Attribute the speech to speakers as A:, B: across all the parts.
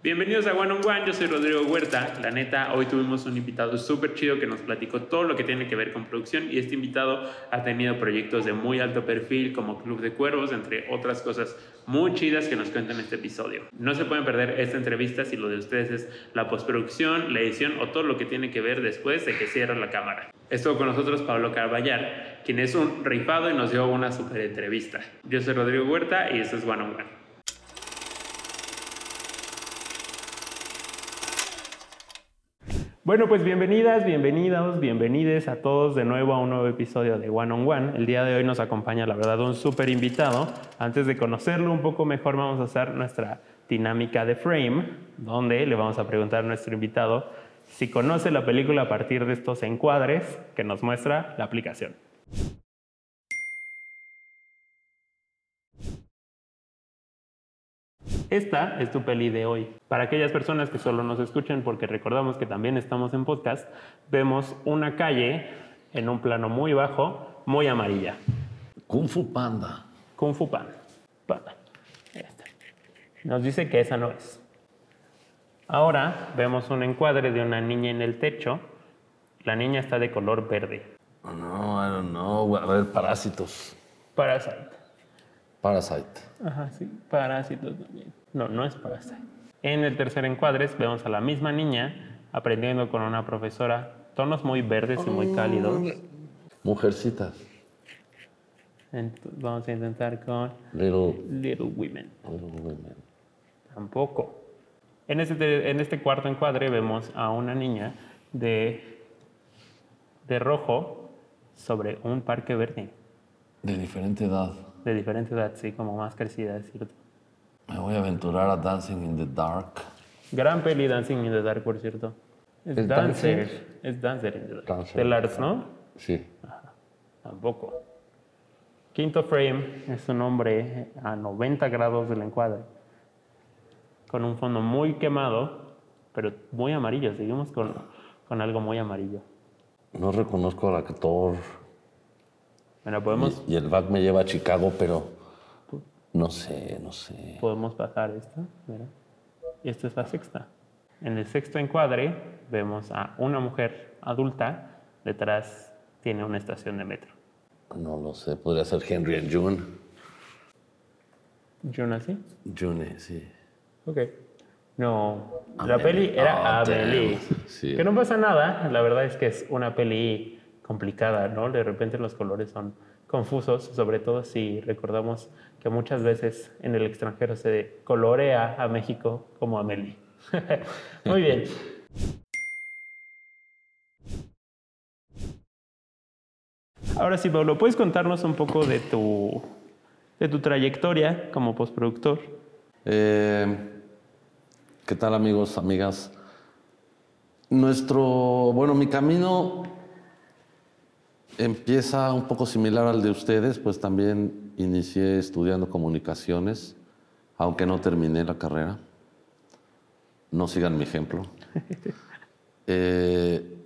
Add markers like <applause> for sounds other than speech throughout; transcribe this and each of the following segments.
A: Bienvenidos a One on One, yo soy Rodrigo Huerta. La neta, hoy tuvimos un invitado súper chido que nos platicó todo lo que tiene que ver con producción y este invitado ha tenido proyectos de muy alto perfil como Club de Cuervos, entre otras cosas muy chidas que nos cuentan en este episodio. No se pueden perder esta entrevista si lo de ustedes es la postproducción, la edición o todo lo que tiene que ver después de que cierre la cámara. Estuvo con nosotros Pablo Carballar, quien es un rifado y nos dio una súper entrevista. Yo soy Rodrigo Huerta y esto es One on One. Bueno, pues bienvenidas, bienvenidos, bienvenides a todos de nuevo a un nuevo episodio de One on One. El día de hoy nos acompaña, la verdad, un súper invitado. Antes de conocerlo un poco mejor, vamos a hacer nuestra dinámica de frame, donde le vamos a preguntar a nuestro invitado si conoce la película a partir de estos encuadres que nos muestra la aplicación. Esta es tu peli de hoy. Para aquellas personas que solo nos escuchen, porque recordamos que también estamos en podcast, vemos una calle en un plano muy bajo, muy amarilla.
B: Kung Fu Panda.
A: Kung Fu Panda. Panda. Nos dice que esa no es. Ahora vemos un encuadre de una niña en el techo. La niña está de color verde.
B: Oh, no, I don't know. A ver, parásitos.
A: Parasite.
B: Parasite.
A: Ajá, sí. Parásitos también. No, no es Parasite. En el tercer encuadre vemos a la misma niña aprendiendo con una profesora tonos muy verdes y muy cálidos.
B: Mujercitas.
A: Ent- Vamos a intentar con
B: Little,
A: Little Women.
B: little women.
A: Tampoco. En este, en este cuarto encuadre vemos a una niña de, de rojo sobre un parque verde,
B: De diferente edad.
A: De diferente edad, sí, como más crecida, es cierto.
B: Me voy a aventurar a Dancing in the Dark.
A: Gran peli Dancing in the Dark, por cierto. Es
B: ¿Es
A: Dancer.
B: Dancer?
A: Es Dancer in the Dark.
B: Dancer
A: de Lars, ¿no?
B: Sí.
A: Tampoco. Quinto frame es un hombre a 90 grados del encuadre, con un fondo muy quemado, pero muy amarillo. Seguimos con, con algo muy amarillo.
B: No reconozco al actor.
A: Podemos,
B: Y, y el back me lleva a Chicago, pero no sé, no sé.
A: podemos bajar esta. mira. Y esta es la sexta. En el sexto encuadre vemos a una mujer adulta. Detrás tiene una estación de metro.
B: No lo sé. Podría ser Henry and June.
A: ¿Jonas
B: June, sí.
A: Ok. No, la
B: Amelie.
A: peli era
B: Oh.
A: Amelie. <laughs>
B: Sí.
A: Que no pasa nada, la verdad es que es una peli complicada, ¿no? De repente los colores son confusos, sobre todo si recordamos que muchas veces en el extranjero se colorea a México como Amelie. <laughs> Muy bien. Ahora sí, Pablo, ¿puedes contarnos un poco de tu, de tu trayectoria como postproductor?
B: Eh, ¿Qué tal amigos, amigas? Nuestro, bueno, mi camino empieza un poco similar al de ustedes, pues también inicié estudiando comunicaciones, aunque no terminé la carrera. No sigan mi ejemplo. <laughs> Eh,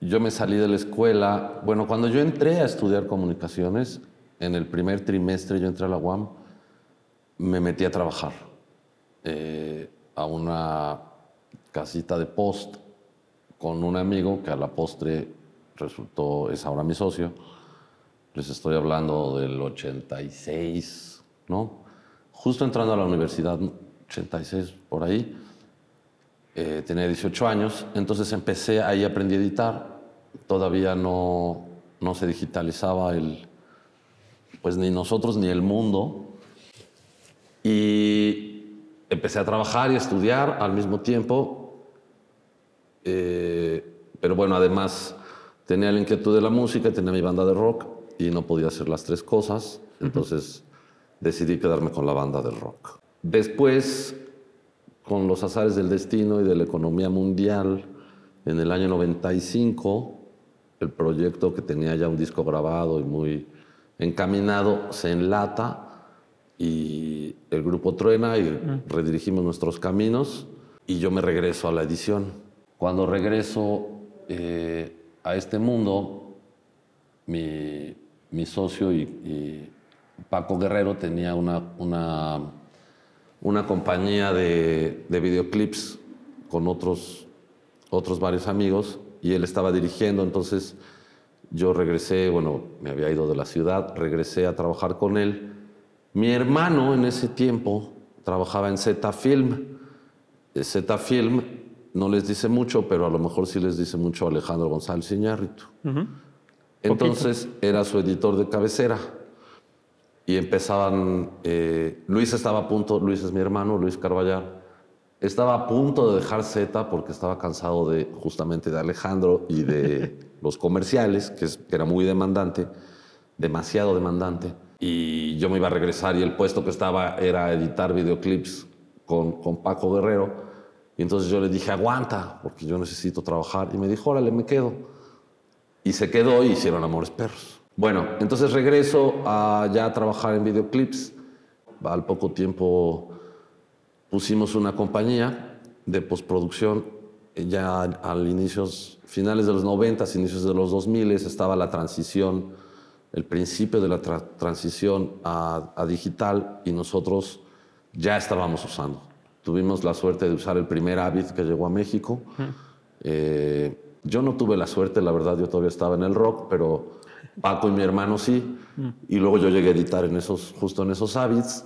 B: yo me salí de la escuela, bueno, cuando yo entré a estudiar comunicaciones, en el primer trimestre yo entré a la UAM, me metí a trabajar eh, a una casita de post con un amigo que a la postre resultó, es ahora mi socio. Les estoy hablando del 86, ¿no? Justo entrando a la universidad, 86 por ahí. Eh, tenía 18 años, entonces empecé, ahí aprendí a editar. Todavía no, no se digitalizaba el, pues ni nosotros ni el mundo. Y empecé a trabajar y a estudiar al mismo tiempo. Eh, pero bueno, además tenía la inquietud de la música, tenía mi banda de rock y no podía hacer las tres cosas. Entonces decidí quedarme con la banda del rock. Después, con los azares del destino y de la economía mundial, en el año 95, el proyecto que tenía ya un disco grabado y muy encaminado se enlata y el grupo truena y redirigimos nuestros caminos y yo me regreso a la edición. Cuando regreso eh, a este mundo, mi, socio y, Paco Guerrero tenía una, una compañía de, de videoclips con otros, otros varios amigos y él estaba dirigiendo, entonces yo regresé, bueno, me había ido de la ciudad, regresé a trabajar con él. Mi hermano en ese tiempo trabajaba en Z Film. Eh, Z Film no les dice mucho, pero a lo mejor sí les dice mucho Alejandro González Iñárritu. Entonces era su editor de cabecera. Y empezaban, eh, Luis estaba a punto, Luis es mi hermano, Luis Carballar, estaba a punto de dejar Z porque estaba cansado de justamente de Alejandro y de <laughs> los comerciales, que, que era muy demandante, demasiado demandante. Y yo me iba a regresar y el puesto que estaba era editar videoclips con, con Paco Guerrero. Y entonces yo le dije, aguanta, porque yo necesito trabajar. Y me dijo, órale, me quedo. Y se quedó y hicieron Amores Perros. Bueno, entonces regreso a ya a trabajar en videoclips. Al poco tiempo pusimos una compañía de postproducción. Ya al inicios, finales de los 90, inicios de los 2000 estaba la transición, el principio de la transición a, a digital y nosotros ya estábamos usando. Tuvimos la suerte de usar el primer Avid que llegó a México. Eh, yo no tuve la suerte, la verdad, yo todavía estaba en el rock, pero Paco y mi hermano sí. Y luego yo llegué a editar en esos, justo en esos Avids.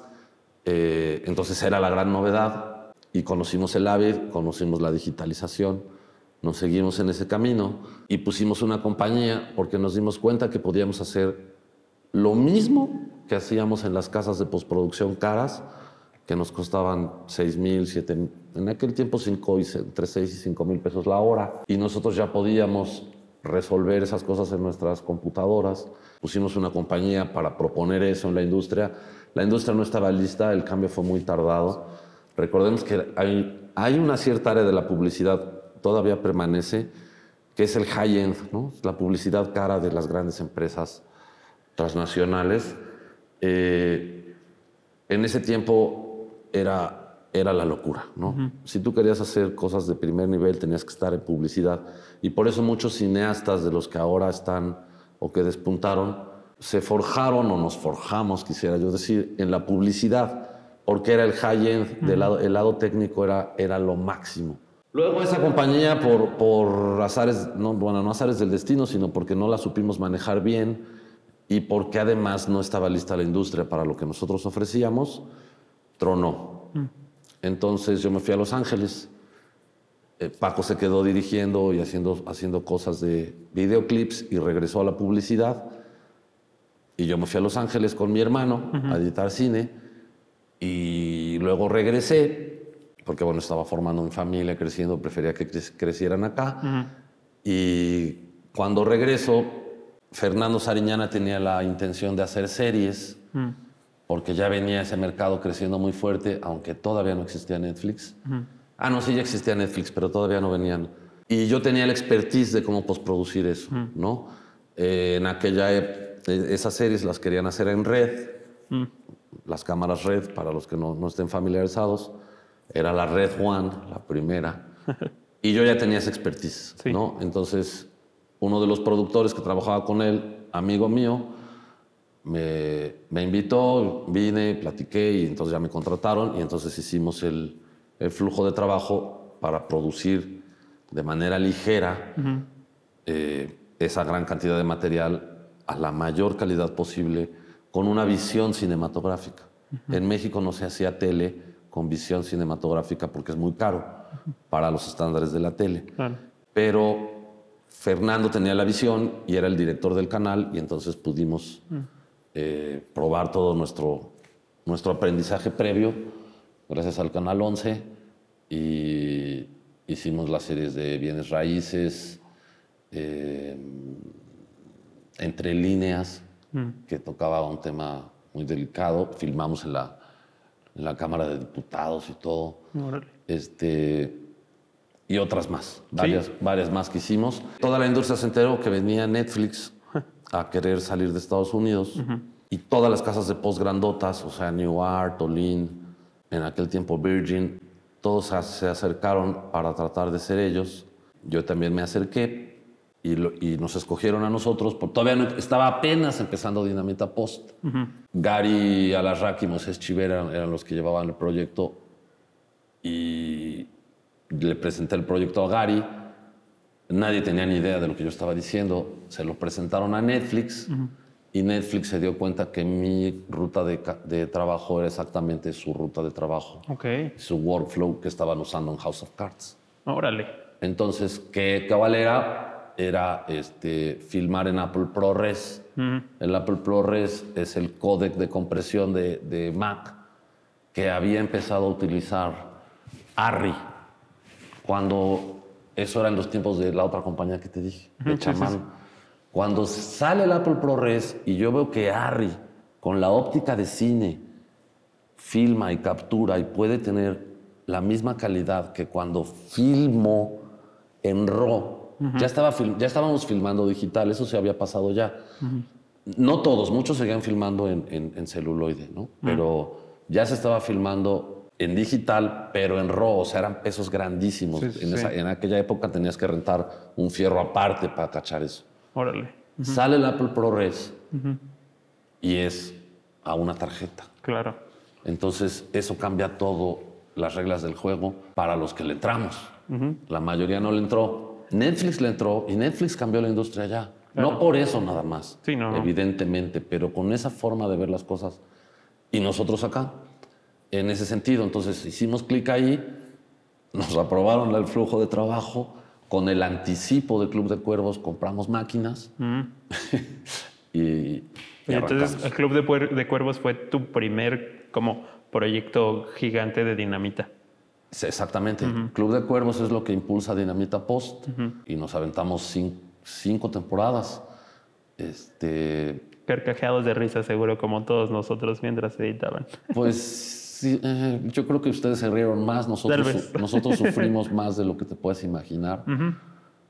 B: Eh, entonces era la gran novedad. Y conocimos el Avid, conocimos la digitalización, nos seguimos en ese camino y pusimos una compañía porque nos dimos cuenta que podíamos hacer lo mismo que hacíamos en las casas de postproducción caras, que nos costaban 6 mil, 7 mil, en aquel tiempo cinco, entre 6 y 5 mil pesos la hora. Y nosotros ya podíamos resolver esas cosas en nuestras computadoras. Pusimos una compañía para proponer eso en la industria. La industria no estaba lista, el cambio fue muy tardado. Recordemos que hay, hay una cierta área de la publicidad, todavía permanece, que es el high-end, ¿no? la publicidad cara de las grandes empresas transnacionales. Eh, en ese tiempo era era la locura, ¿no? Si tú querías hacer cosas de primer nivel, tenías que estar en publicidad. Y por eso muchos cineastas de los que ahora están o que despuntaron, se forjaron o nos forjamos, quisiera yo decir, en la publicidad, porque era el high-end, del lado, el lado técnico era, era lo máximo. Luego esa compañía, por, por azares, no, bueno, no azares del destino, sino porque no la supimos manejar bien y porque además no estaba lista la industria para lo que nosotros ofrecíamos, tronó. Entonces yo me fui a Los Ángeles. Eh, Paco se quedó dirigiendo y haciendo, haciendo cosas de videoclips y regresó a la publicidad. Y yo me fui a Los Ángeles con mi hermano a editar cine. Y luego regresé, porque bueno, estaba formando mi familia, creciendo, prefería que crecieran acá. Y cuando regreso, Fernando Sariñana tenía la intención de hacer series porque ya venía ese mercado creciendo muy fuerte, aunque todavía no existía Netflix. Ah, no, sí, ya existía Netflix, pero todavía no venían. Y yo tenía la expertise de cómo postproducir eso, ¿no? Eh, en aquella e, esas series las querían hacer en red, las cámaras red, para los que no, no estén familiarizados, era la Red One, la primera, <laughs> y yo ya tenía esa expertise, ¿no? Entonces, uno de los productores que trabajaba con él, amigo mío, me, me, invitó, vine, platiqué y entonces ya me contrataron y entonces hicimos el, el flujo de trabajo para producir de manera ligera eh, esa gran cantidad de material a la mayor calidad posible con una visión cinematográfica. En México no se hacía tele con visión cinematográfica porque es muy caro para los estándares de la tele. Pero Fernando tenía la visión y era el director del canal y entonces pudimos... Eh, probar todo nuestro, nuestro aprendizaje previo, gracias al Canal 11, y hicimos las series de bienes raíces, eh, entre líneas, mm. que tocaba un tema muy delicado, filmamos en la, en la Cámara de Diputados y todo. Este, y otras más, varias, varias más que hicimos. Toda la industria se enteró que venía Netflix a querer salir de Estados Unidos. Y todas las casas de post grandotas, o sea, New Art, Olin, en aquel tiempo Virgin, todos se acercaron para tratar de ser ellos. Yo también me acerqué y, lo- y nos escogieron a nosotros, porque todavía no, estaba apenas empezando Dinamita Post. Gary Alarraqui y Moisés Chivera eran, eran los que llevaban el proyecto y le presenté el proyecto a Gary. Nadie tenía ni idea de lo que yo estaba diciendo. Se lo presentaron a Netflix y Netflix se dio cuenta que mi ruta de, trabajo era exactamente su ruta de trabajo,
A: Ok,
B: su workflow que estaban usando en House of Cards.
A: órale.
B: Entonces, ¿qué cabalera? Era este, filmar en Apple ProRes. El Apple ProRes es el códec de compresión de, de Mac que había empezado a utilizar ARRI cuando eso era en los tiempos de la otra compañía que te dije, de Chamán. Cuando sale el Apple ProRes y yo veo que ARRI, con la óptica de cine, filma y captura y puede tener la misma calidad que cuando filmo en RAW. ya, estaba ya estábamos filmando digital, eso se había pasado ya. No todos, muchos seguían filmando en, en- en celuloide, ¿no? Pero ya se estaba filmando en digital, pero en RAW, o sea, eran pesos grandísimos.
A: Sí, sí,
B: en, esa- en aquella época tenías que rentar un fierro aparte para cachar eso.
A: Órale.
B: Sale el Apple ProRes y es a una tarjeta.
A: Claro.
B: Entonces, eso cambia todo las reglas del juego para los que le entramos. La mayoría no le entró. Netflix le entró y Netflix cambió la industria ya. No por eso nada más,
A: Sí, no.
B: evidentemente, pero con esa forma de ver las cosas. Y nosotros acá, en ese sentido. Entonces, hicimos clic ahí, nos aprobaron el flujo de trabajo. Con el anticipo de Club de Cuervos compramos máquinas <laughs> y, y
A: Y entonces el Club de, Cuervos fue tu primer como proyecto gigante de dinamita.
B: Sí, Exactamente. Club de Cuervos es lo que impulsa Dinamita Post y nos aventamos cin- cinco temporadas. Este,
A: Carcajeados de risa seguro como todos nosotros mientras editaban.
B: pues <laughs> sí, eh, yo creo que ustedes se rieron más, nosotros, su- nosotros <laughs> sufrimos más de lo que te puedes imaginar.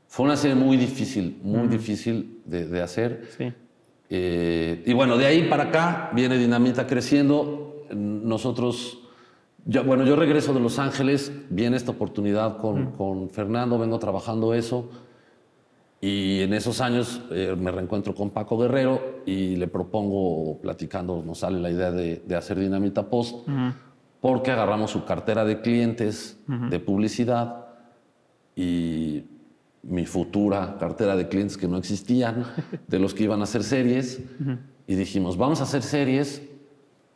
B: Fue una serie muy difícil, muy difícil de, de hacer.
A: Sí.
B: Eh, y bueno, de ahí para acá viene Dinamita creciendo. Nosotros, yo- bueno, yo regreso de Los Ángeles, viene esta oportunidad con, con Fernando, vengo trabajando eso. Y en esos años eh, me reencuentro con Paco Guerrero y le propongo, platicando, nos sale la idea de, de hacer Dinamita Post, porque agarramos su cartera de clientes de publicidad y mi futura cartera de clientes que no existían, <laughs> de los que iban a hacer series, y dijimos, vamos a hacer series,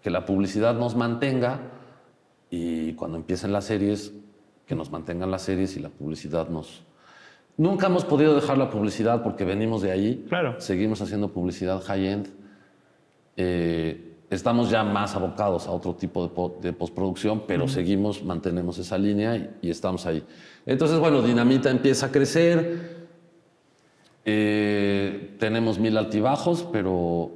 B: que la publicidad nos mantenga, y cuando empiecen las series, que nos mantengan las series y la publicidad nos... Nunca hemos podido dejar la publicidad porque venimos de ahí.
A: Claro.
B: Seguimos haciendo publicidad high-end. Eh, estamos ya más abocados a otro tipo de, po- de postproducción, pero seguimos, mantenemos esa línea y, y estamos ahí. Entonces, bueno, Dinamita empieza a crecer. Eh, tenemos mil altibajos, pero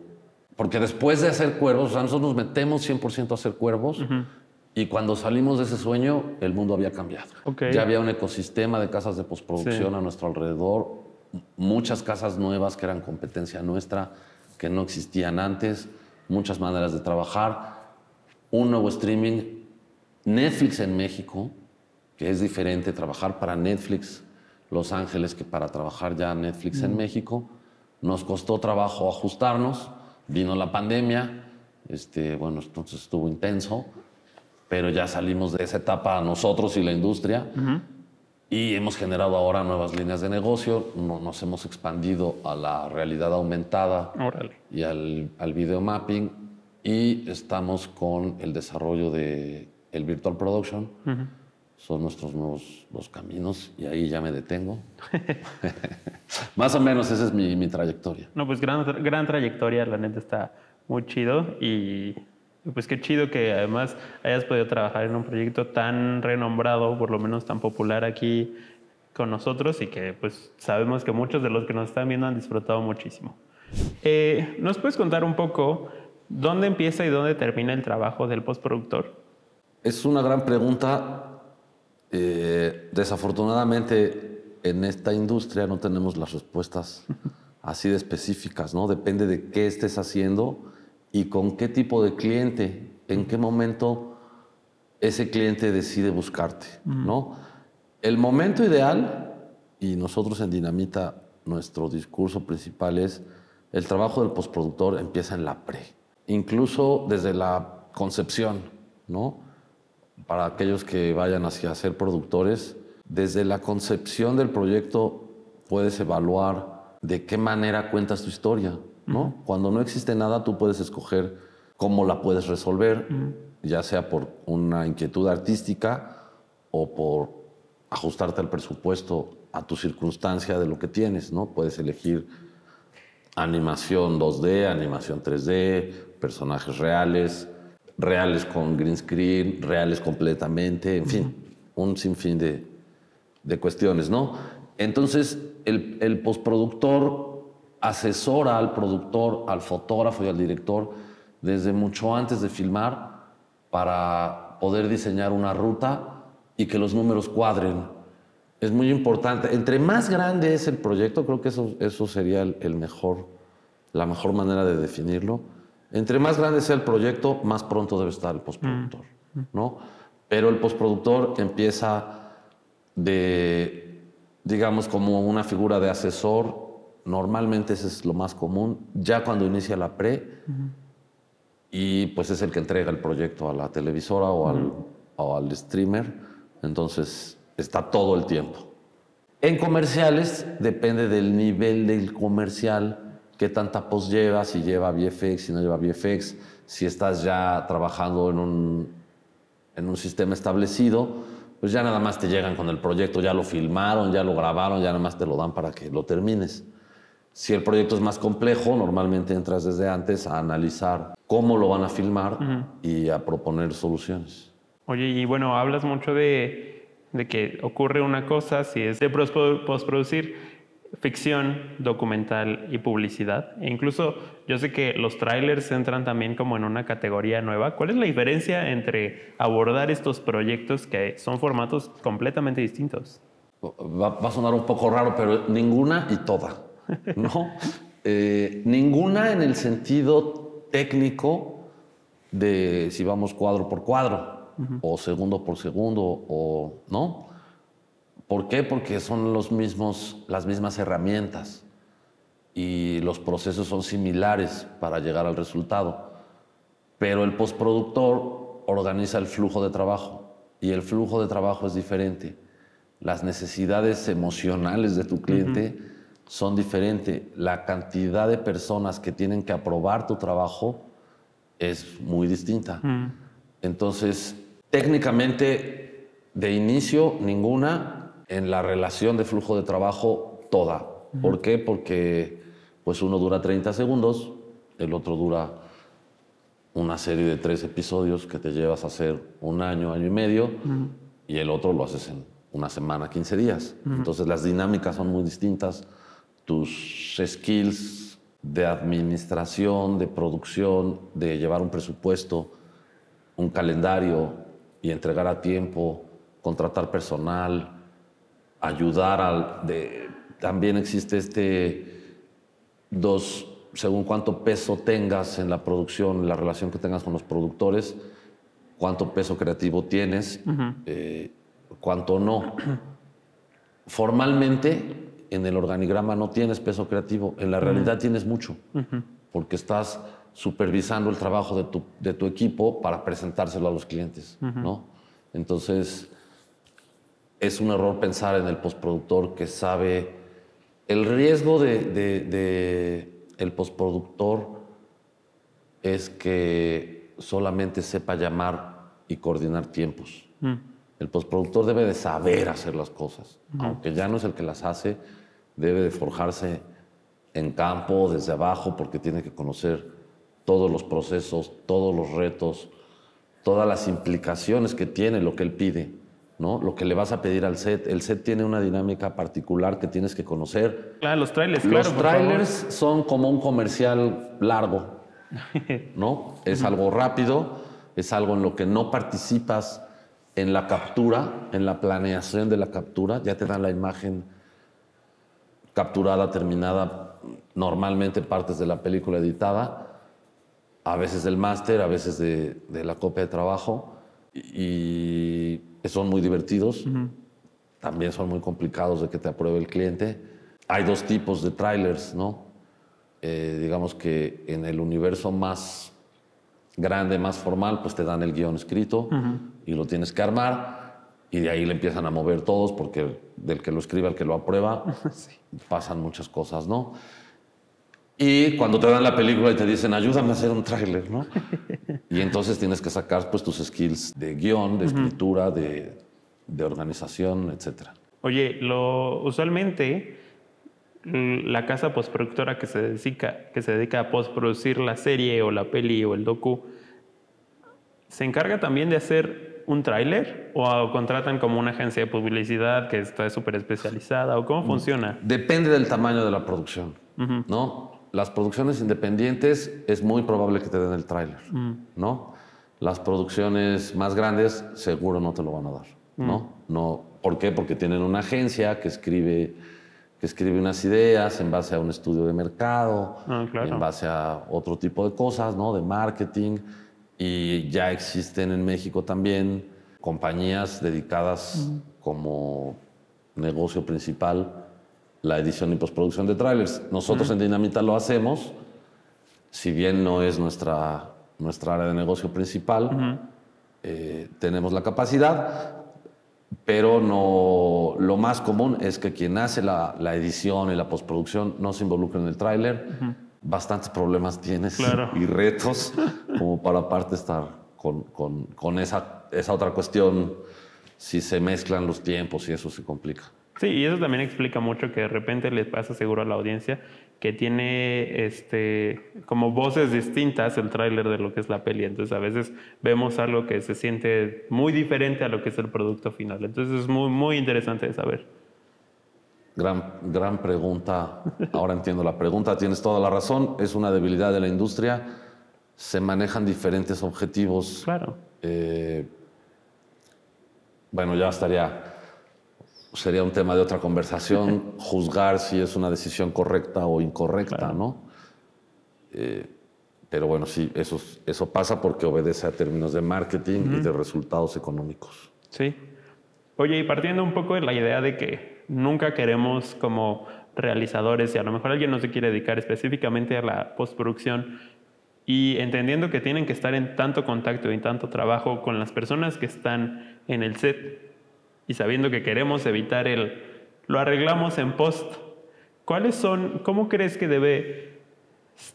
B: porque después de hacer cuervos, o sea, nosotros nos metemos 100% a hacer cuervos y cuando salimos de ese sueño, el mundo había cambiado. Ya había un ecosistema de casas de postproducción
A: Sí.
B: a nuestro alrededor, muchas casas nuevas que eran competencia nuestra, que no existían antes, muchas maneras de trabajar, un nuevo streaming, Netflix en México, que es diferente trabajar para Netflix Los Ángeles que para trabajar ya Netflix en México. Nos costó trabajo ajustarnos, vino la pandemia, este, bueno, entonces estuvo intenso, pero ya salimos de esa etapa nosotros y la industria y hemos generado ahora nuevas líneas de negocio, no- nos hemos expandido a la realidad aumentada
A: Órale.
B: y al, al video mapping y estamos con el desarrollo de el virtual production. Son nuestros nuevos los caminos y ahí ya me detengo. <laughs> Más o menos esa es mi, mi trayectoria.
A: No, pues gran, gran trayectoria, la neta está muy chido y pues qué chido que además hayas podido trabajar en un proyecto tan renombrado, por lo menos tan popular aquí con nosotros y que pues sabemos que muchos de los que nos están viendo han disfrutado muchísimo. Eh, ¿Nos puedes contar un poco dónde empieza y dónde termina el trabajo del postproductor?
B: Es una gran pregunta. Eh, desafortunadamente, en esta industria no tenemos las respuestas <laughs> así de específicas, ¿no? Depende de qué estés haciendo y con qué tipo de cliente, en qué momento ese cliente decide buscarte, ¿no? El momento ideal, y nosotros en Dinamita nuestro discurso principal es el trabajo del postproductor empieza en la pre, incluso desde la concepción, ¿no? Para aquellos que vayan hacia ser productores, desde la concepción del proyecto puedes evaluar de qué manera cuentas tu historia, ¿no? Cuando no existe nada, tú puedes escoger cómo la puedes resolver, ya sea por una inquietud artística o por ajustarte al presupuesto, a tu circunstancia de lo que tienes, ¿no? Puedes elegir animación 2D, animación 3D, personajes reales, reales con green screen, reales completamente, en fin, un sinfín de, de cuestiones, ¿no? Entonces, el, el postproductor asesora al productor, al fotógrafo y al director desde mucho antes de filmar para poder diseñar una ruta y que los números cuadren. Es muy importante. Entre más grande es el proyecto, creo que eso, eso sería el, mejor, la mejor manera de definirlo. Entre más grande sea el proyecto, más pronto debe estar el postproductor, mm. ¿no? Pero el postproductor empieza de, digamos, como una figura de asesor. Normalmente ese es lo más común. Ya cuando inicia la pre, y pues es el que entrega el proyecto a la televisora o al, o al streamer, entonces está todo el tiempo. En comerciales depende del nivel del comercial, qué tanta post lleva, si lleva VFX, si no lleva VFX, si estás ya trabajando en un, en un sistema establecido, pues ya nada más te llegan con el proyecto, ya lo filmaron, ya lo grabaron, ya nada más te lo dan para que lo termines. Si el proyecto es más complejo, normalmente entras desde antes a analizar cómo lo van a filmar y a proponer soluciones.
A: Oye, y bueno, hablas mucho de, de que ocurre una cosa, si es de postproducir ficción, documental y publicidad. E incluso yo sé que los trailers entran también como en una categoría nueva. ¿Cuál es la diferencia entre abordar estos proyectos que son formatos completamente distintos?
B: Va, va a sonar un poco raro, pero ninguna y toda. ¿No? Eh, ninguna en el sentido técnico de si vamos cuadro por cuadro o segundo por segundo o no. ¿Por qué? Porque son los mismos, las mismas herramientas y los procesos son similares para llegar al resultado. Pero el postproductor organiza el flujo de trabajo y el flujo de trabajo es diferente. Las necesidades emocionales de tu cliente son diferentes. La cantidad de personas que tienen que aprobar tu trabajo es muy distinta. Mm. Entonces, técnicamente, de inicio, ninguna. En la relación de flujo de trabajo, toda. ¿Por qué? Porque pues uno dura 30 segundos, el otro dura una serie de tres episodios que te llevas a hacer un año, año y medio, y el otro lo haces en una semana, 15 días. Entonces las dinámicas son muy distintas tus skills de administración, de producción, de llevar un presupuesto, un calendario y entregar a tiempo, contratar personal, ayudar al... De, también existe este dos, según cuánto peso tengas en la producción, la relación que tengas con los productores, cuánto peso creativo tienes, eh, cuánto no. <clears throat> Formalmente, en el organigrama no tienes peso creativo, en la realidad tienes mucho, porque estás supervisando el trabajo de tu, de tu, equipo para presentárselo a los clientes, ¿no? Entonces, es un error pensar en el postproductor que sabe el riesgo de, de, el postproductor es que solamente sepa llamar y coordinar tiempos. El postproductor debe de saber hacer las cosas, aunque ya no es el que las hace, debe de forjarse en campo, desde abajo, porque tiene que conocer todos los procesos, todos los retos, todas las implicaciones que tiene lo que él pide, ¿no? Lo que le vas a pedir al set. El set tiene una dinámica particular que tienes que conocer.
A: Claro, los trailers,
B: Los trailers son como un comercial largo, <laughs> ¿no? es algo rápido, es algo en lo que no participas en la captura, en la planeación de la captura, ya te dan la imagen capturada, terminada, normalmente partes de la película editada, a veces del máster, a veces de, la copia de trabajo, y son muy divertidos, también son muy complicados de que te apruebe el cliente, hay dos tipos de trailers, ¿no? Eh, digamos que en el universo más grande, más formal, pues te dan el guion escrito y lo tienes que armar y de ahí le empiezan a mover todos porque del que lo escribe al que lo aprueba <laughs> pasan muchas cosas, ¿no? Y cuando te dan la película y te dicen, ayúdame a hacer un tráiler, ¿no? y entonces tienes que sacar pues tus skills de guion, de escritura, de, de organización, etcétera.
A: Oye, lo, usualmente la casa postproductora que se dedica, que se dedica a postproducir la serie o la peli o el docu, ¿se encarga también de hacer un tráiler o contratan como una agencia de publicidad que está súper especializada o cómo funciona?
B: Depende del tamaño de la producción, ¿no? Las producciones independientes es muy probable que te den el tráiler. ¿no? Las producciones más grandes seguro no te lo van a dar, ¿no? No ¿Por qué? Porque tienen una agencia que escribe que escribe unas ideas en base a un estudio de mercado, ah, en base a otro tipo de cosas, ¿no? De marketing. Y ya existen en México también compañías dedicadas como negocio principal la edición y postproducción de trailers. Nosotros en Dinamita lo hacemos, si bien no es nuestra, nuestra área de negocio principal, eh, tenemos la capacidad, pero no, lo más común es que quien hace la, edición y la postproducción no se involucre en el tráiler. Bastantes problemas tienes y retos como para aparte estar con, con, con esa, esa otra cuestión, si se mezclan los tiempos y eso se complica.
A: Sí, y eso también explica mucho que de repente les pasa seguro a la audiencia que tiene este, como voces distintas el tráiler de lo que es la peli. Entonces a veces vemos algo que se siente muy diferente a lo que es el producto final. Entonces es muy, muy interesante de saber.
B: Gran, gran pregunta. Ahora entiendo la pregunta. Tienes toda la razón. Es una debilidad de la industria. Se manejan diferentes objetivos.
A: Claro.
B: Eh, bueno, ya estaría sería un tema de otra conversación, <laughs> juzgar si es una decisión correcta o incorrecta, ¿no? Eh, pero bueno, sí, eso, eso pasa porque obedece a términos de marketing y de resultados económicos.
A: Sí. Oye, y partiendo un poco de la idea de que nunca queremos como realizadores, y a lo mejor alguien no se quiere dedicar específicamente a la postproducción, y entendiendo que tienen que estar en tanto contacto y en tanto trabajo con las personas que están en el set, y sabiendo que queremos evitar el lo arreglamos en post, ¿cuáles son, cómo crees que debe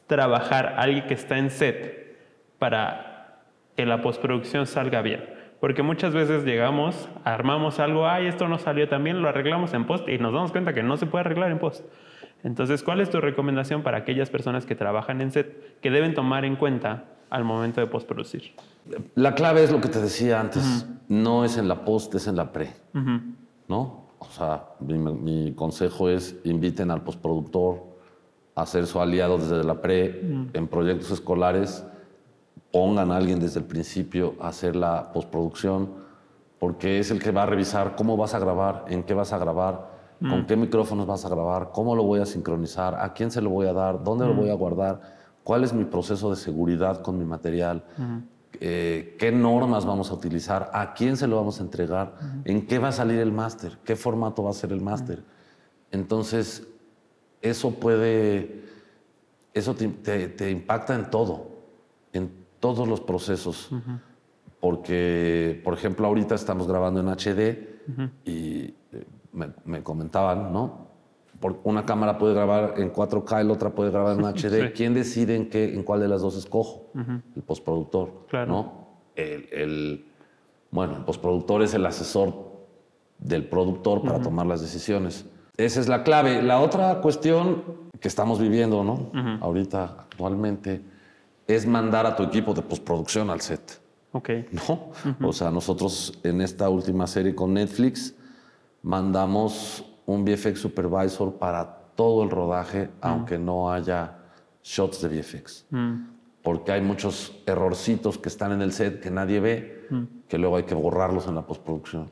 A: trabajar alguien que está en set para que la postproducción salga bien? Porque muchas veces llegamos, armamos algo, ay, esto no salió tan bien, lo arreglamos en post y nos damos cuenta que no se puede arreglar en post. Entonces, ¿cuál es tu recomendación para aquellas personas que trabajan en set que deben tomar en cuenta al momento de postproducir?
B: La clave es lo que te decía antes, no es en la post, es en la pre, ¿no? O sea, mi, consejo es inviten al postproductor a ser su aliado desde la pre en proyectos escolares, pongan a alguien desde el principio a hacer la postproducción, porque es el que va a revisar cómo vas a grabar, en qué vas a grabar, con qué micrófonos vas a grabar, cómo lo voy a sincronizar, a quién se lo voy a dar, dónde lo voy a guardar, cuál es mi proceso de seguridad con mi material. Eh, qué normas vamos a utilizar, a quién se lo vamos a entregar, en qué va a salir el máster, qué formato va a ser el máster. Entonces, eso puede, eso te, impacta en todo, en todos los procesos. Porque, por ejemplo, ahorita estamos grabando en HD y eh, me comentaban, ¿no? una cámara puede grabar en 4K, la otra puede grabar en <laughs> HD. ¿Quién decide en, qué, en cuál de las dos escojo? El postproductor.
A: Claro.
B: ¿no? El, bueno, el postproductor es el asesor del productor para tomar las decisiones. Esa es la clave. La otra cuestión que estamos viviendo, ¿no? Ahorita, actualmente, es mandar a tu equipo de postproducción al set.
A: Ok.
B: ¿No? O sea, nosotros en esta última serie con Netflix mandamos un VFX supervisor para todo el rodaje, mm. aunque no haya shots de VFX. Mm. Porque hay muchos errorcitos que están en el set que nadie ve, mm. que luego hay que borrarlos en la postproducción.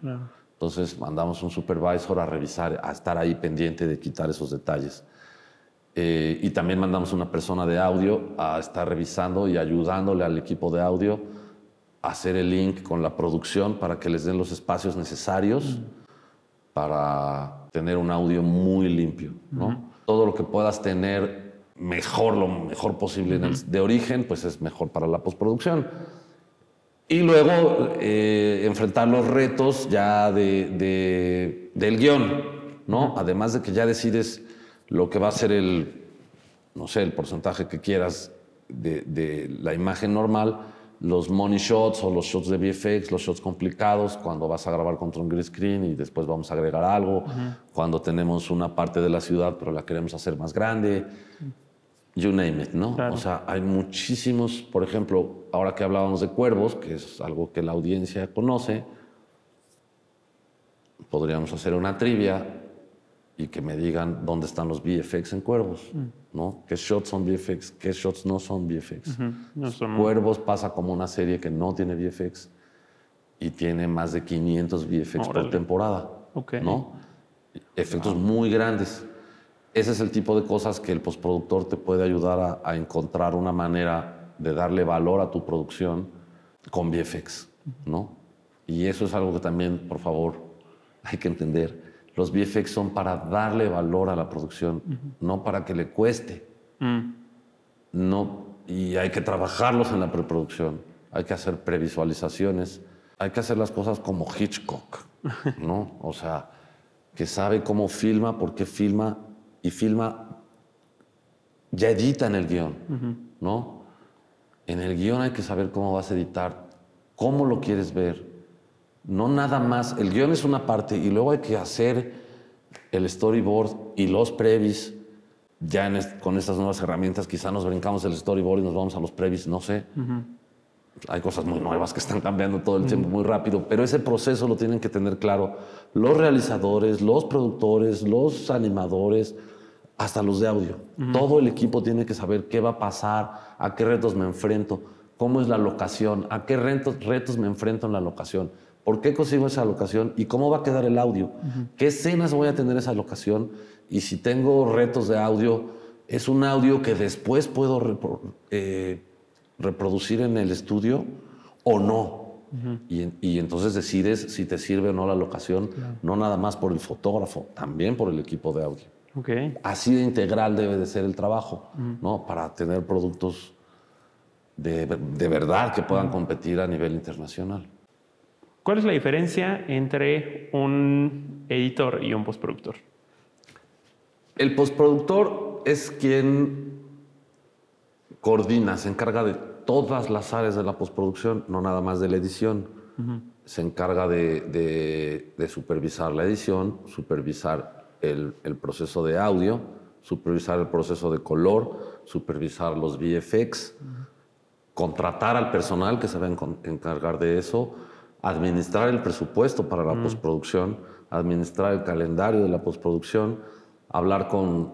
B: Entonces mandamos un supervisor a revisar, a estar ahí pendiente de quitar esos detalles. Eh, y también mandamos una persona de audio a estar revisando y ayudándole al equipo de audio a hacer el link con la producción para que les den los espacios necesarios para tener un audio muy limpio, ¿no? Todo lo que puedas tener mejor, lo mejor posible en el- de origen, pues es mejor para la postproducción. Y luego eh, enfrentar los retos ya de, de- del guion, ¿no? Además de que ya decides lo que va a ser el, no sé, el porcentaje que quieras de, de la imagen normal, los money shots o los shots de VFX, los shots complicados, cuando vas a grabar contra un green screen y después vamos a agregar algo, cuando tenemos una parte de la ciudad pero la queremos hacer más grande, you name it, ¿no?
A: Claro.
B: O sea, hay muchísimos, por ejemplo, ahora que hablábamos de cuervos, que es algo que la audiencia conoce, podríamos hacer una trivia y que me digan dónde están los VFX en cuervos, ¿no? ¿Qué shots son VFX? ¿Qué shots no son VFX?
A: No son-
B: Cuervos pasa como una serie que no tiene VFX y tiene más de 500 VFX por temporada,
A: Ok.
B: ¿no? Efectos muy grandes. Ese es el tipo de cosas que el postproductor te puede ayudar a, a encontrar una manera de darle valor a tu producción con VFX, ¿no? Y eso es algo que también, por favor, hay que entender. Los VFX son para darle valor a la producción, no para que le cueste
A: Mm,
B: no, y hay que trabajarlos en la preproducción, hay que hacer previsualizaciones, hay que hacer las cosas como Hitchcock, <laughs> ¿no? O sea, que sabe cómo filma, por qué filma, y filma, ya edita en el guion, ¿no? En el guion hay que saber cómo vas a editar, cómo lo quieres ver, no nada más, el guion es una parte y luego hay que hacer el storyboard y los previs. Ya est- con estas nuevas herramientas quizá nos brincamos el storyboard y nos vamos a los previs, no sé. Hay cosas muy nuevas que están cambiando todo el tiempo muy rápido, pero ese proceso lo tienen que tener claro los realizadores, los productores, los animadores, hasta los de audio. Todo el equipo tiene que saber qué va a pasar, a qué retos me enfrento, cómo es la locación, a qué retos, retos me enfrento en la locación, por qué consigo esa locación y cómo va a quedar el audio, qué escenas voy a tener esa locación y si tengo retos de audio, es un audio que después puedo repro- eh, reproducir en el estudio o no. y, en- y entonces decides si te sirve o no la locación, no nada más por el fotógrafo, también por el equipo de audio.
A: ok.
B: Así de integral debe de ser el trabajo, ¿no? Para tener productos de, de verdad que puedan competir a nivel internacional.
A: ¿Cuál es la diferencia entre un editor y un postproductor?
B: El postproductor es quien coordina, se encarga de todas las áreas de la postproducción, no nada más de la edición. Se encarga de, de- de supervisar la edición, supervisar el, el proceso de audio, supervisar el proceso de color, supervisar los VFX, contratar al personal que se va a encargar de eso, administrar el presupuesto para la postproducción, administrar el calendario de la postproducción, hablar con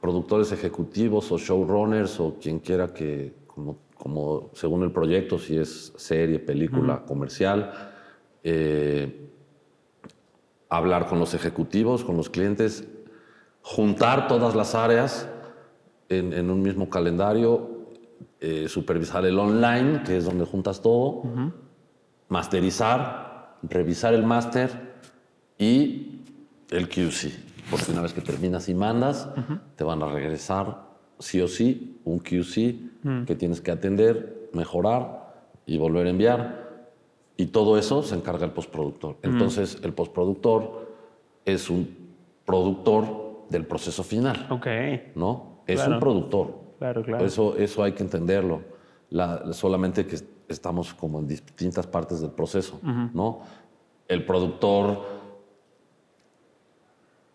B: productores ejecutivos o showrunners o quien quiera que, como, como según el proyecto, si es serie, película, comercial, eh, hablar con los ejecutivos, con los clientes, juntar todas las áreas en, en un mismo calendario, eh, supervisar el online, que es donde juntas todo, masterizar, revisar el máster y el QC. Porque una vez que terminas y mandas, te van a regresar sí o sí un QC que tienes que atender, mejorar y volver a enviar. Y todo eso se encarga el postproductor. Entonces, el postproductor es un productor del proceso final,
A: Ok.
B: ¿no? Es
A: Claro.
B: un productor.
A: Claro, claro.
B: Eso, eso hay que entenderlo. La- solamente que estamos como en distintas partes del proceso, ¿no? El productor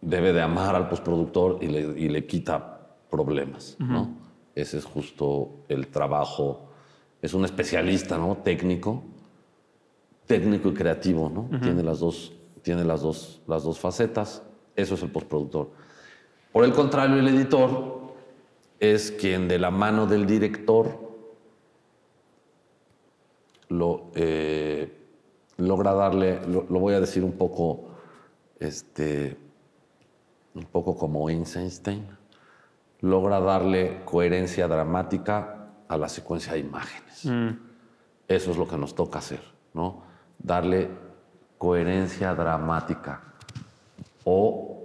B: debe de amar al postproductor y le, y le quita problemas, ¿no? Ese es justo el trabajo. Es un especialista, ¿no? Técnico, técnico y creativo, ¿no? Tiene, las dos, tiene las, dos, las dos facetas. Eso es el postproductor. Por el contrario, el editor es quien de la mano del director lo, eh, logra darle, lo, voy a decir un poco, este, un poco como Einstein, logra darle coherencia dramática a la secuencia de imágenes. Mm. Eso es lo que nos toca hacer, ¿no? Darle coherencia dramática o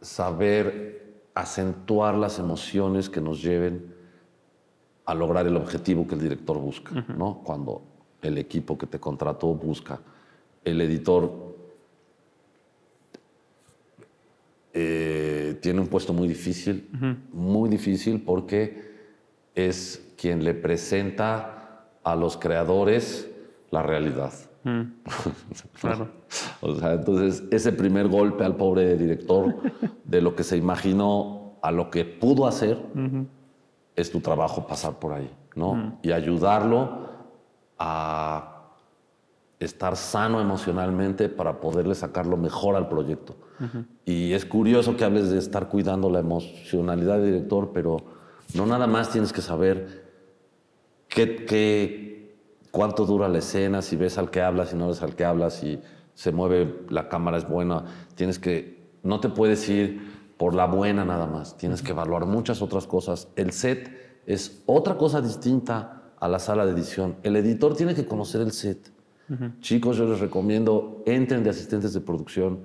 B: saber acentuar las emociones que nos lleven a lograr el objetivo que el director busca, ¿no? Cuando el equipo que te contrató busca, el editor eh, tiene un puesto muy difícil, muy difícil porque es quien le presenta a los creadores la realidad. <laughs>
A: Claro.
B: o sea, entonces ese primer golpe al pobre director de lo que se imaginó a lo que pudo hacer, es tu trabajo pasar por ahí, ¿no? Y ayudarlo a estar sano emocionalmente para poderle sacar lo mejor al proyecto. Y es curioso que hables de estar cuidando la emocionalidad del director, pero no nada más tienes que saber qué, qué, cuánto dura la escena, si ves al que hablas, si no ves al que hablas, si se mueve, la cámara es buena. Tienes que, no te puedes ir por la buena nada más, tienes que evaluar muchas otras cosas. El set es otra cosa distinta a la sala de edición. El editor tiene que conocer el set. Chicos, yo les recomiendo, entren de asistentes de producción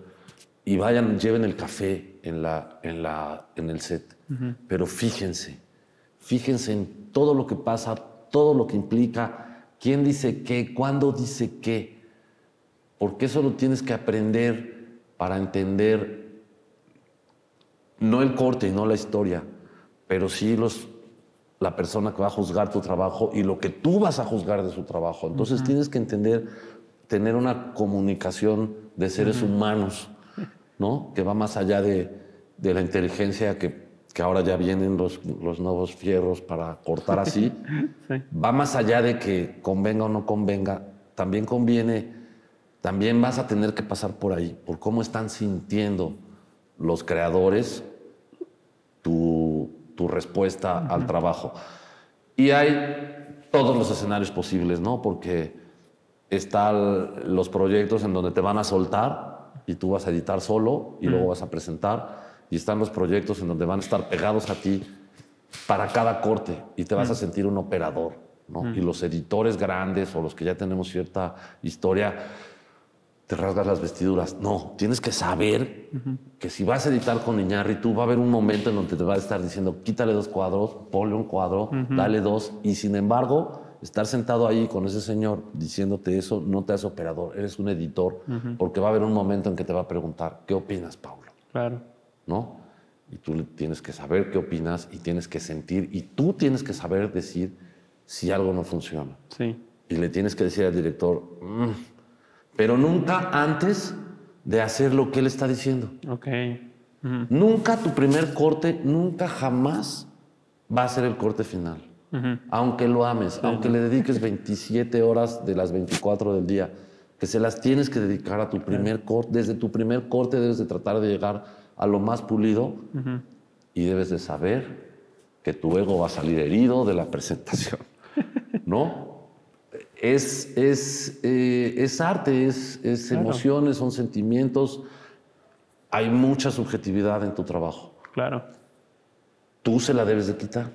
B: y vayan, lleven el café en, la, en, la, en el set. Pero fíjense, fíjense en todo lo que pasa, todo lo que implica, quién dice qué, cuándo dice qué, porque eso lo tienes que aprender para entender no el corte y no la historia, pero sí los, la persona que va a juzgar tu trabajo y lo que tú vas a juzgar de su trabajo. Entonces tienes que entender, tener una comunicación de seres humanos, ¿no? Que va más allá de, de la inteligencia que que ahora ya vienen los, los nuevos fierros para cortar así, <laughs> va más allá de que convenga o no convenga, también conviene, también vas a tener que pasar por ahí, por cómo están sintiendo los creadores tu, tu respuesta al trabajo. Y hay todos los escenarios posibles, ¿no? Porque están los proyectos en donde te van a soltar y tú vas a editar solo y luego vas a presentar y están los proyectos en donde van a estar pegados a ti para cada corte y te vas a sentir un operador. ¿no? Y los editores grandes o los que ya tenemos cierta historia, te rasgas las vestiduras. No, tienes que saber que si vas a editar con tú va a haber un momento en donde te va a estar diciendo, quítale dos cuadros, ponle un cuadro, dale dos. Y sin embargo, estar sentado ahí con ese señor diciéndote eso no te hace operador, eres un editor, porque va a haber un momento en que te va a preguntar, ¿qué opinas, Paulo?
A: Claro.
B: ¿no? Y tú tienes que saber qué opinas y tienes que sentir y tú tienes que saber decir si algo no funciona.
A: Sí.
B: Y le tienes que decir al director, mm", pero nunca antes de hacer lo que él está diciendo.
A: Ok.
B: Nunca tu primer corte, nunca jamás va a ser el corte final. Aunque lo ames, aunque le dediques 27 horas de las 24 del día, que se las tienes que dedicar a tu primer corte. Desde tu primer corte debes de tratar de llegar a lo más pulido y debes de saber que tu ego va a salir herido de la presentación, ¿no? Es, es, eh, es arte, es, es emociones, son sentimientos. Hay mucha subjetividad en tu trabajo.
A: Claro.
B: Tú se la debes de quitar.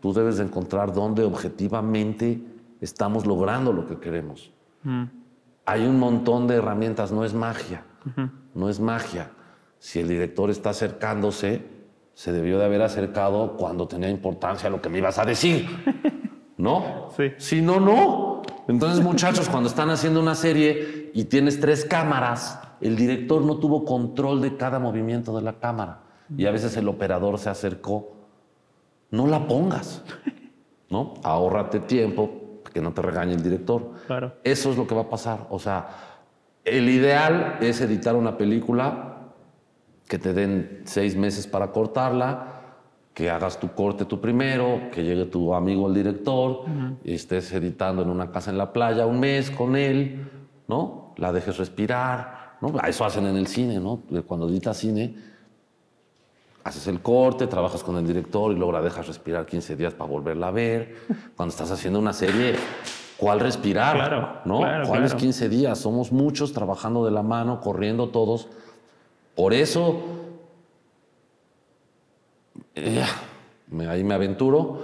B: Tú debes de encontrar dónde objetivamente estamos logrando lo que queremos. Hay un montón de herramientas, no es magia. No es magia si el director está acercándose, se debió de haber acercado cuando tenía importancia lo que me ibas a decir. <laughs> ¿No?
A: Sí.
B: Si no, no. Entonces, muchachos, cuando están haciendo una serie y tienes tres cámaras, el director no tuvo control de cada movimiento de la cámara. Y a veces el operador se acercó. No la pongas. ¿No? Ahórrate tiempo, que no te regañe el director.
A: Claro.
B: Eso es lo que va a pasar. O sea, el ideal es editar una película que te den seis meses para cortarla, que hagas tu corte tú primero, que llegue tu amigo el director, y estés editando en una casa en la playa un mes con él, ¿no? La dejes respirar, ¿no? Eso hacen en el cine, ¿no? Cuando editas cine, haces el corte, trabajas con el director y luego la dejas respirar 15 días para volverla a ver. <laughs> Cuando estás haciendo una serie, ¿cuál respirar?
A: Claro,
B: ¿no?
A: Claro,
B: ¿Cuáles 15 días? Somos muchos trabajando de la mano, corriendo todos por eso, eh, ahí me aventuro,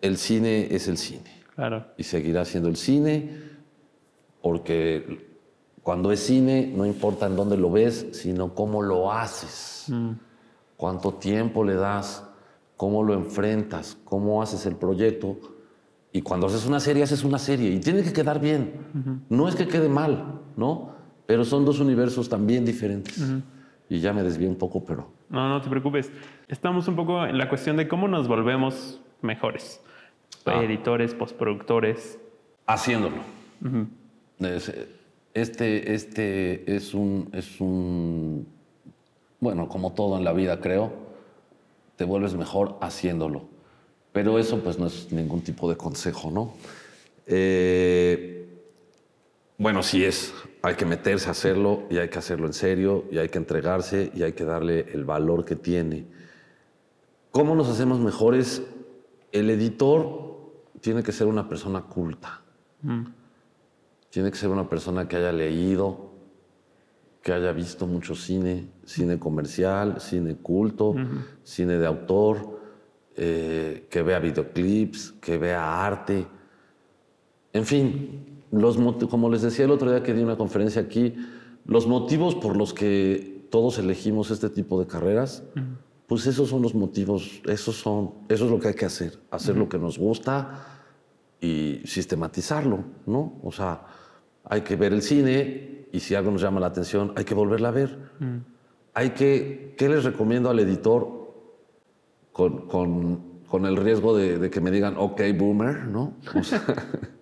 B: el cine es el cine.
A: Claro.
B: Y seguirá siendo el cine porque Cuando es cine, no importa en dónde lo ves, sino cómo lo haces. Cuánto tiempo le das, cómo lo enfrentas, cómo haces el proyecto. Y cuando haces una serie, haces una serie. Y tiene que quedar bien. No es que quede mal, ¿no? Pero son dos universos también diferentes. Y ya me desvié un poco, pero...
A: No, no te preocupes. Estamos un poco en la cuestión de cómo nos volvemos mejores.
B: Ah.
A: Editores, postproductores.
B: Haciéndolo. Es- Este, este es un, es un, bueno, como todo en la vida, creo, te vuelves mejor haciéndolo. Pero eso pues no es ningún tipo de consejo, ¿no? Eh, bueno, sí es, hay que meterse a hacerlo y hay que hacerlo en serio y hay que entregarse y hay que darle el valor que tiene. ¿Cómo nos hacemos mejores? El editor tiene que ser una persona culta. Tiene que ser una persona que haya leído, que haya visto mucho cine, cine comercial, cine culto, cine de autor, eh, que vea videoclips, que vea arte. En fin, los como les decía el otro día que di una conferencia aquí, los motivos por los que todos elegimos este tipo de carreras, pues esos son los motivos, esos son, eso es lo que hay que hacer, hacer lo que nos gusta y sistematizarlo, ¿no? O sea, hay que ver el cine y si algo nos llama la atención, hay que volverla a ver. Hay que, ¿qué les recomiendo al editor con, con- con el riesgo de, de que me digan, ok, boomer, ¿no? O sea,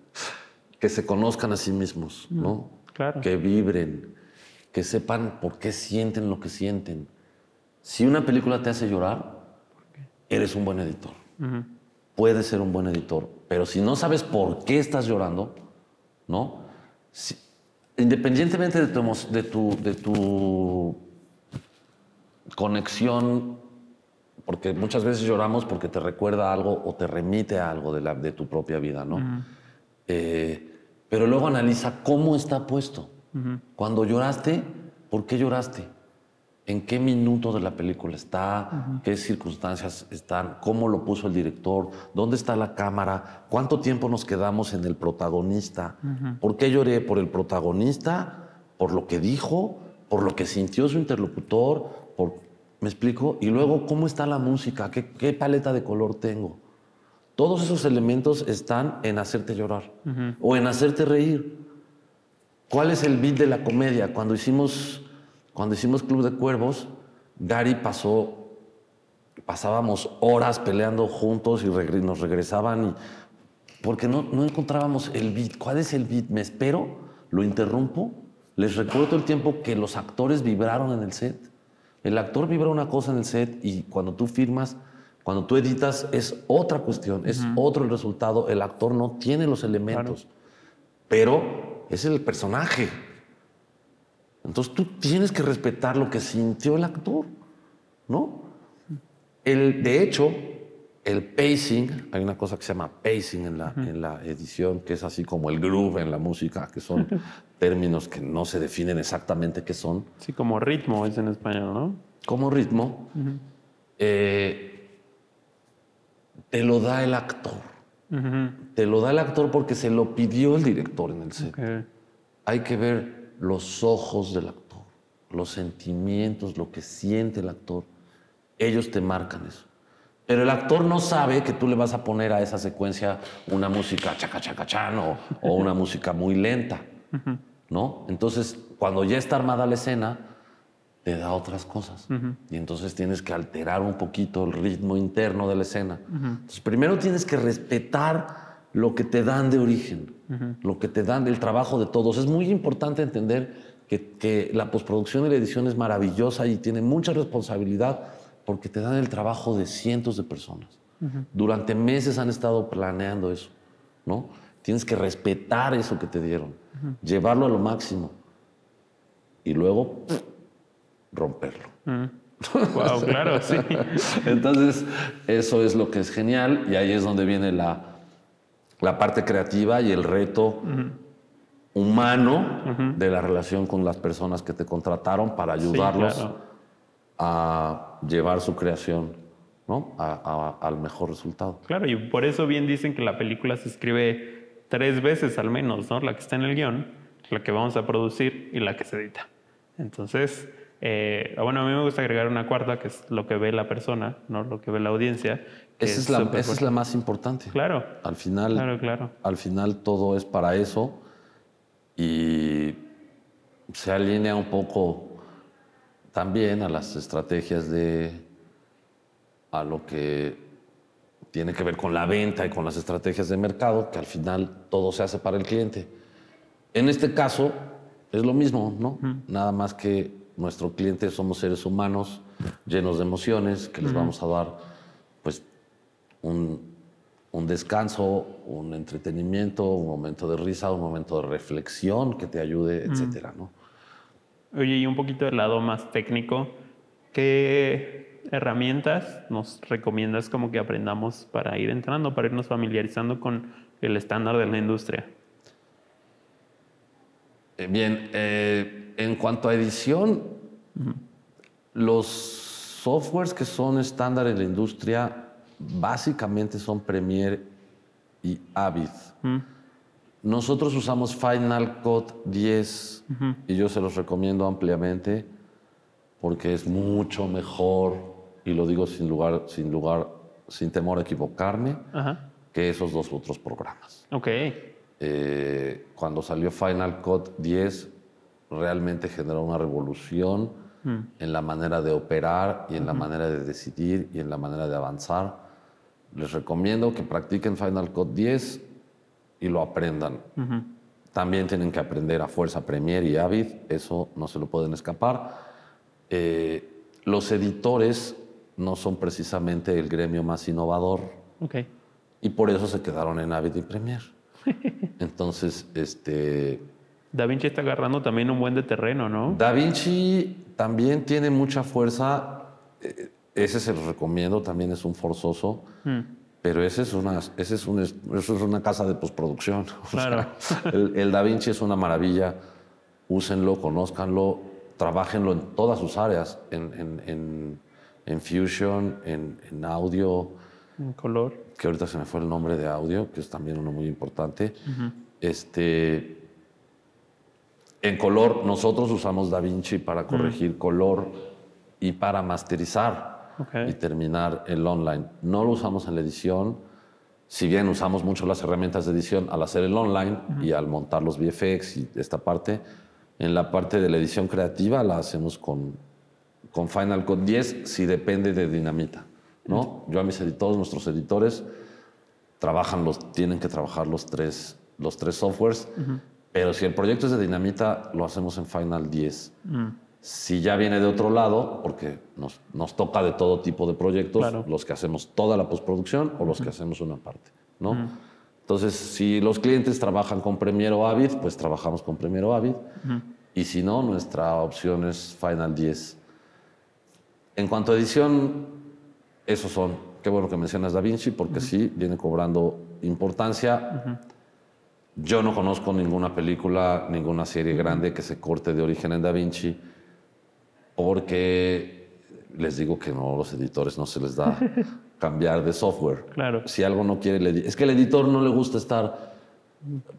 B: <laughs> que se conozcan a sí mismos, ¿no?
A: claro.
B: Que vibren, que sepan por qué sienten lo que sienten. Si una película te hace llorar, eres un buen editor. Puedes ser un buen editor, pero si no sabes por qué estás llorando, ¿no? Si- independientemente de tu, de tu, de tu conexión, porque muchas veces lloramos porque te recuerda algo o te remite a algo de, la, de tu propia vida, ¿no? Eh, pero luego analiza cómo está puesto. Cuando lloraste, ¿por qué lloraste? ¿En qué minuto de la película está? ¿Qué circunstancias están? ¿Cómo lo puso el director? ¿Dónde está la cámara? ¿Cuánto tiempo nos quedamos en el protagonista? ¿Por qué lloré? ¿Por el protagonista? ¿Por lo que dijo? ¿Por lo que sintió su interlocutor? Por, ¿Me explico? Y luego, ¿cómo está la música? ¿Qué, qué paleta de color tengo? Todos esos elementos están en hacerte llorar o en hacerte reír. ¿Cuál es el beat de la comedia? Cuando hicimos, cuando hicimos Club de Cuervos, Gary pasó, pasábamos horas peleando juntos y regre- nos regresaban y porque no, no encontrábamos el beat. ¿Cuál es el beat? Me espero, lo interrumpo, les recuerdo el tiempo que los actores vibraron en el set. El actor vibra una cosa en el set y cuando tú firmas, cuando tú editas es otra cuestión, es otro el resultado. El actor no tiene los elementos, pero es el personaje. Entonces tú tienes que respetar lo que sintió el actor, ¿no? El, de hecho, el pacing, hay una cosa que se llama pacing en la, en la edición, que es así como el groove en la música, que son <laughs> términos que no se definen exactamente qué son,
A: Sí, como ritmo es en español, ¿no?
B: como ritmo, eh, te lo da el actor. Te lo da el actor porque se lo pidió el director en el set. Hay que ver los ojos del actor, los sentimientos, lo que siente el actor. Ellos te marcan eso. Pero el actor no sabe que tú le vas a poner a esa secuencia una música chaca chaca chan o, o una <laughs> música muy lenta, ¿no? Entonces, cuando ya está armada la escena, te da otras cosas. Y entonces tienes que alterar un poquito el ritmo interno de la escena. Entonces, primero tienes que respetar lo que te dan de origen, lo que te dan del trabajo de todos. Es muy importante entender que, que la postproducción y la edición es maravillosa y tiene mucha responsabilidad porque te dan el trabajo de cientos de personas. Durante meses han estado planeando eso, ¿no? Tienes que respetar eso que te dieron, llevarlo a lo máximo y luego pff, romperlo.
A: Wow, <laughs> claro, sí.
B: Entonces, eso es lo que es genial y ahí es donde viene la, la parte creativa y el reto humano de la relación con las personas que te contrataron para ayudarlos
A: claro.
B: a llevar su creación ¿no? A- a- al mejor resultado.
A: Claro, y por eso bien dicen que la película se escribe tres veces al menos, ¿no? La que está en el guion. la que vamos a producir y la que se edita. Entonces, eh, bueno, a mí me gusta agregar una cuarta, que es lo que ve la persona, no lo que ve la audiencia.
B: Esa es, la, esa es la más importante.
A: Claro.
B: Al final,
A: Claro, claro.
B: al final todo es para eso y se alinea un poco también a las estrategias de a lo que tiene que ver con la venta y con las estrategias de mercado, que al final todo se hace para el cliente. En este caso es lo mismo, ¿no? Nada más que nuestro cliente somos seres humanos llenos de emociones que les vamos a dar un, un descanso, un entretenimiento, un momento de risa, un momento de reflexión que te ayude, etcétera, ¿no?
A: Oye, y un poquito del lado más técnico, ¿qué herramientas nos recomiendas como que aprendamos para ir entrando, para irnos familiarizando con el estándar de la industria?
B: Eh, Bien, eh, en cuanto a edición, los softwares que son estándar en la industria básicamente son Premiere y Avid. Nosotros usamos Final Cut 10 y yo se los recomiendo ampliamente porque es mucho mejor, y lo digo sin lugar, sin lugar, sin temor a equivocarme,
A: Ajá.
B: que esos dos otros programas.
A: Ok.
B: Eh, cuando salió Final Cut 10, realmente generó una revolución en la manera de operar y en la manera de decidir y en la manera de avanzar. Les recomiendo que practiquen Final Cut 10 y lo aprendan. También tienen que aprender a fuerza Premiere y Avid, eso no se lo pueden escapar. Eh, los editores no son precisamente el gremio más innovador y por eso se quedaron en Avid y Premiere. <laughs> Entonces, este,
A: Da Vinci está agarrando también un buen de terreno, ¿no?
B: Da Vinci también tiene mucha fuerza. eh, Ese se lo recomiendo, también es un forzoso. Pero ese es una, ese es un, es- eso es una casa de postproducción. <laughs> O
A: Claro.
B: sea, el, el Da Vinci es una maravilla. Úsenlo, conózcanlo, trabajenlo en todas sus áreas, en, en, en, en Fusion, en, en audio,
A: En color.
B: que ahorita se me fue el nombre de audio, que es también uno muy importante. Este, en color, nosotros usamos DaVinci para corregir color y para masterizar Y terminar el online. No lo usamos en la edición, si bien usamos mucho las herramientas de edición al hacer el online y al montar los VFX y esta parte, en la parte de la edición creativa la hacemos con, con Final Cut 10 si depende de Dinamita. ¿no? Yo a mis editores, nuestros editores, trabajan los, tienen que trabajar los tres, los tres softwares, pero si el proyecto es de Dinamita, lo hacemos en Final 10. Si ya viene de otro lado, porque nos, nos toca de todo tipo de proyectos,
A: Claro.
B: los que hacemos toda la postproducción o los que hacemos una parte, ¿no? Entonces, si los clientes trabajan con Premiere o Avid, pues trabajamos con Premiere o Avid. Y si no, nuestra opción es Final 10. En cuanto a edición, esos son. Qué bueno que mencionas Da Vinci, porque sí, viene cobrando importancia. Yo no conozco ninguna película, ninguna serie grande que se corte de origen en Da Vinci, porque les digo que no, los editores no se les da <laughs> cambiar de software.
A: Claro.
B: Si algo no quiere Es que al editor no le gusta estar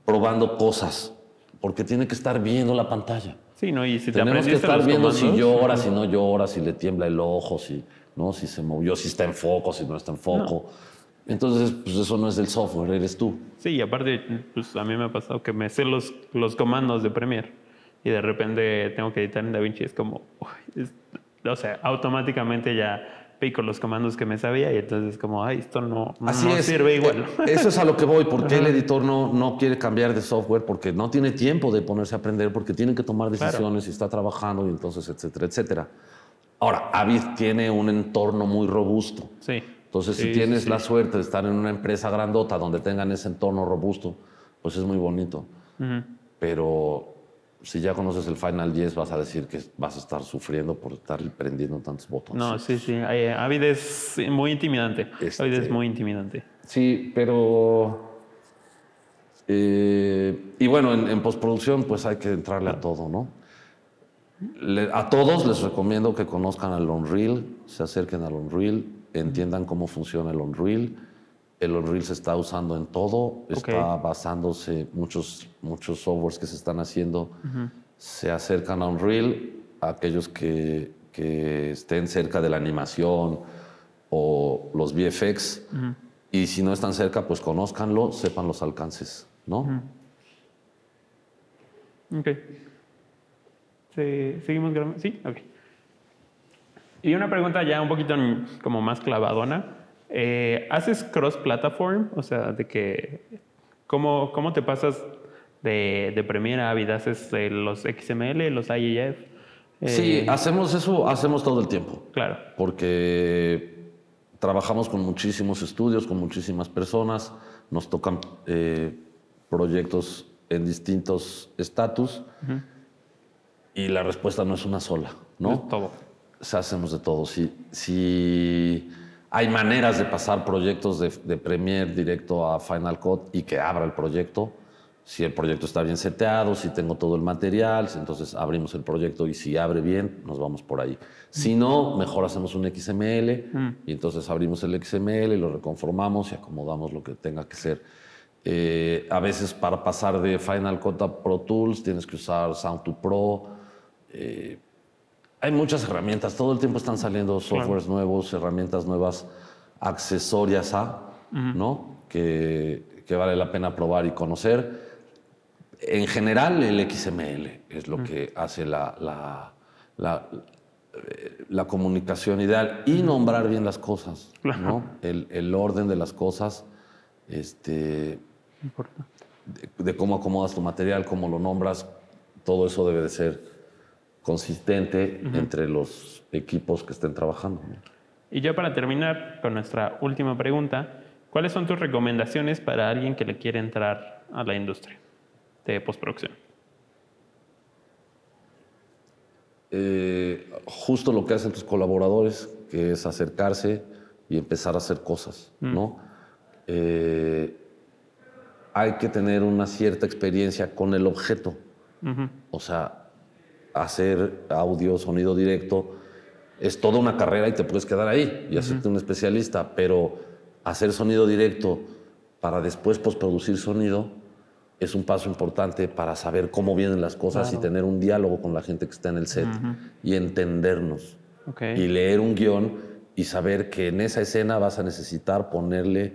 B: probando cosas, porque tiene que estar viendo la pantalla.
A: Sí, ¿no? Y si te
B: Tenemos que estar viendo si
A: comandos,
B: llora, si no llora, si le tiembla el ojo, si, ¿no? si se movió, si está en foco, si no está en foco. Entonces, pues eso no es del software, eres tú.
A: Sí, y aparte, pues a mí me ha pasado que me sé los, los comandos de Premiere y de repente tengo que editar en DaVinci. Es como, es- o sea, automáticamente ya pico los comandos que me sabía y entonces es como, ay, esto no, no
B: Así es.
A: sirve igual.
B: Eh, <laughs> Eso es a lo que voy. ¿Por qué el editor no, no quiere cambiar de software? Porque no tiene tiempo de ponerse a aprender, porque tiene que tomar decisiones y está trabajando y entonces, etcétera, etcétera. Ahora, Avid tiene un entorno muy robusto.
A: Sí.
B: Entonces,
A: Sí,
B: si tienes
A: sí.
B: la suerte de estar en una empresa grandota donde tengan ese entorno robusto, pues es muy bonito.
A: Ujú.
B: Pero si ya conoces el Final 10, vas a decir que vas a estar sufriendo por estar prendiendo tantos botones.
A: No, sí, sí. Eh, Avid es muy intimidante.
B: Este-
A: Avid es muy intimidante.
B: Sí, pero... eh, y bueno, en, en postproducción pues hay que entrarle a todo, ¿no? Le- a todos les recomiendo que conozcan el Unreal, se acerquen al Unreal, entiendan cómo funciona el Unreal. El Unreal se está usando en todo, está basándose muchos, muchos softwares que se están haciendo, se acercan a Unreal, a aquellos que, que, estén cerca de la animación o los VFX, y si no están cerca, pues conózcanlo, sepan los alcances, ¿no?
A: Ok. ¿Seguimos grabando? Sí, ok. Y una pregunta ya un poquito como más clavadona. Eh, ¿Haces cross-platform? O sea, de que... ¿Cómo, cómo te pasas de, de Premiere a Avid? ¿Haces eh, los XML, los IEF?
B: sí, eh, hacemos eso, hacemos todo el tiempo.
A: Claro.
B: Porque trabajamos con muchísimos estudios, con muchísimas personas, nos tocan proyectos en distintos estatus y la respuesta no es una sola, ¿no?
A: todo.
B: Se hacemos de todo. Si, si hay maneras de pasar proyectos de, de Premiere directo a Final Cut y que abra el proyecto, si el proyecto está bien seteado, si tengo todo el material, entonces abrimos el proyecto y si abre bien, nos vamos por ahí. Si no, mejor hacemos un XML mm. y entonces abrimos el XML lo reconformamos y acomodamos lo que tenga que ser. Eh, a veces para pasar de Final Cut a Pro Tools tienes que usar Sound2 Pro, eh, hay muchas herramientas, todo el tiempo están saliendo softwares nuevos, herramientas nuevas, accesorias a, ¿no? Que, que, vale la pena probar y conocer. En general, el XML es lo que hace la, la, la, la, comunicación ideal y nombrar bien las cosas, ¿no? El, el, orden de las cosas, este, de, de cómo acomodas tu material, cómo lo nombras, todo eso debe de ser consistente entre los equipos que estén trabajando.
A: Y ya para terminar con nuestra última pregunta, ¿cuáles son tus recomendaciones para alguien que le quiere entrar a la industria de postproducción?
B: Eh, justo lo que hacen tus colaboradores, que es acercarse y empezar a hacer cosas, mm. ¿no? Eh, hay que tener una cierta experiencia con el objeto. O sea, hacer audio, sonido directo, es toda una carrera y te puedes quedar ahí y hacerte un especialista, pero hacer sonido directo para después postproducir sonido es un paso importante para saber cómo vienen las cosas y tener un diálogo con la gente que está en el set y entendernos. Y leer un guion y saber que en esa escena vas a necesitar ponerle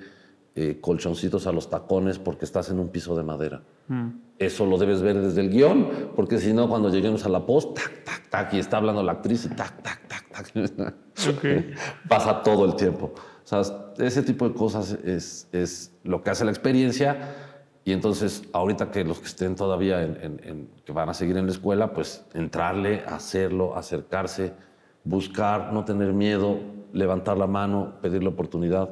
B: eh, colchoncitos a los tacones porque estás en un piso de madera. Mm. Eso lo debes ver desde el guion, porque si no, cuando lleguemos a la post, tac, tac, tac, y está hablando la actriz y tac, tac, tac, tac. <laughs> Pasa todo el tiempo. O sea, ese tipo de cosas es, es lo que hace la experiencia. Y entonces, ahorita que los que estén todavía en, que van a seguir en la escuela, pues entrarle, hacerlo, acercarse, buscar, no tener miedo, levantar la mano, pedir la oportunidad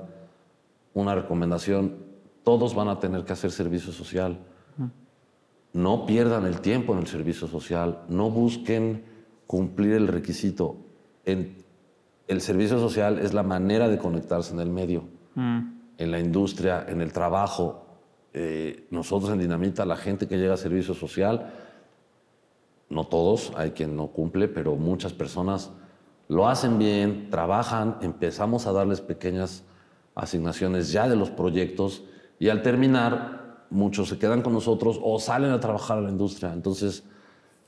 B: una recomendación, todos van a tener que hacer servicio social. No pierdan el tiempo en el servicio social, no busquen cumplir el requisito. el servicio social es la manera de conectarse en el medio, mm. en la industria, en el trabajo. Eh, nosotros en Dinamita, la gente que llega a servicio social, no todos, hay quien no cumple, pero muchas personas lo hacen bien, trabajan, empezamos a darles pequeñas asignaciones ya de los proyectos y al terminar muchos se quedan con nosotros o salen a trabajar a la industria. Entonces,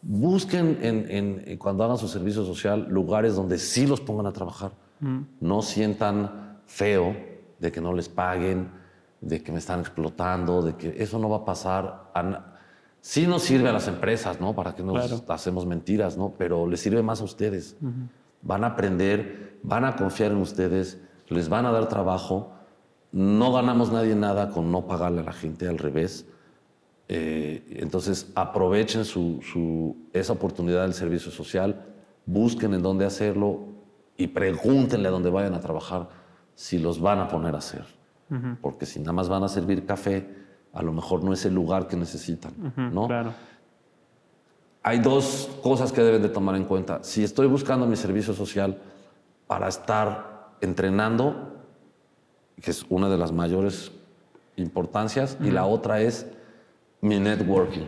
B: busquen en, cuando hagan su servicio social lugares donde sí los pongan a trabajar. Mm. No sientan feo de que no les paguen, de que me están explotando, de que eso no va a pasar. sí nos sirve a las empresas, ¿no? Para que nos hacemos mentiras, ¿no? Pero les sirve más a ustedes. Van a aprender, van a confiar en ustedes les van a dar trabajo, no ganamos nadie nada con no pagarle a la gente, al revés. Eh, entonces aprovechen su, esa oportunidad del servicio social, busquen en dónde hacerlo y pregúntenle a dónde vayan a trabajar si los van a poner a hacer. Porque si nada más van a servir café, a lo mejor no es el lugar que necesitan. ¿no?
A: Claro.
B: Hay dos cosas que deben de tomar en cuenta. Si estoy buscando mi servicio social para estar entrenando, que es una de las mayores importancias, y la otra es mi networking.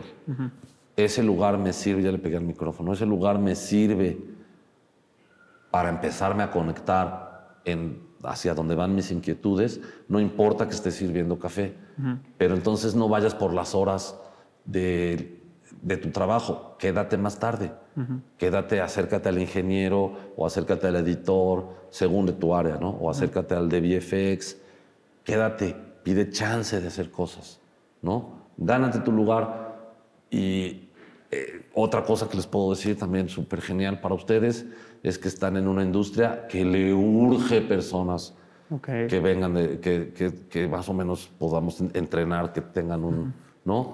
B: Ese lugar me sirve, ya le pegué al micrófono, ese lugar me sirve para empezarme a conectar en hacia donde van mis inquietudes, no importa que estés sirviendo café, pero entonces no vayas por las horas de, de tu trabajo, quédate más tarde, quédate, acércate al ingeniero o acércate al editor, según de tu área, ¿no? O acércate al de VFX, quédate, pide chance de hacer cosas, ¿no? Gánate tu lugar y eh, otra cosa que les puedo decir también súper genial para ustedes es que están en una industria que le urge personas que vengan, de, que, que, que, más o menos podamos entrenar, que tengan un, ¿no?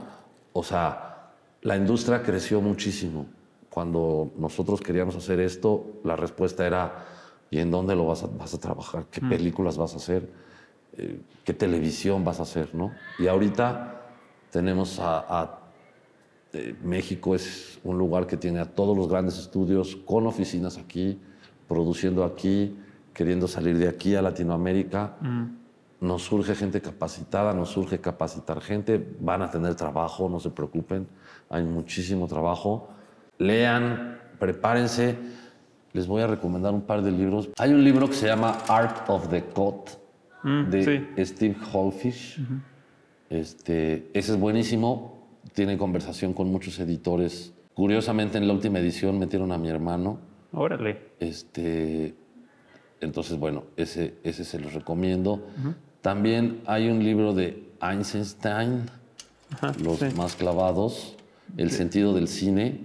B: O sea, la industria creció muchísimo. Cuando nosotros queríamos hacer esto, la respuesta era, ¿y en dónde lo vas a, vas a trabajar? ¿Qué películas vas a hacer? Eh, ¿Qué televisión vas a hacer? ¿no? Y ahorita tenemos a este, México es un lugar que tiene a todos los grandes estudios con oficinas aquí, produciendo aquí, queriendo salir de aquí a Latinoamérica. Mm. Nos surge gente capacitada, nos surge capacitar gente, van a tener trabajo, no se preocupen, hay muchísimo trabajo. Lean, prepárense. Les voy a recomendar un par de libros. Hay un libro que se llama Art of the Cut mm, de Steve Holfish. este, ese es buenísimo tiene conversación con muchos editores. Curiosamente, en la última edición metieron a mi hermano.
A: Órale.
B: Este, entonces, bueno, ese, ese se los recomiendo. También hay un libro de Einstein, Los más clavados, El sentido del cine.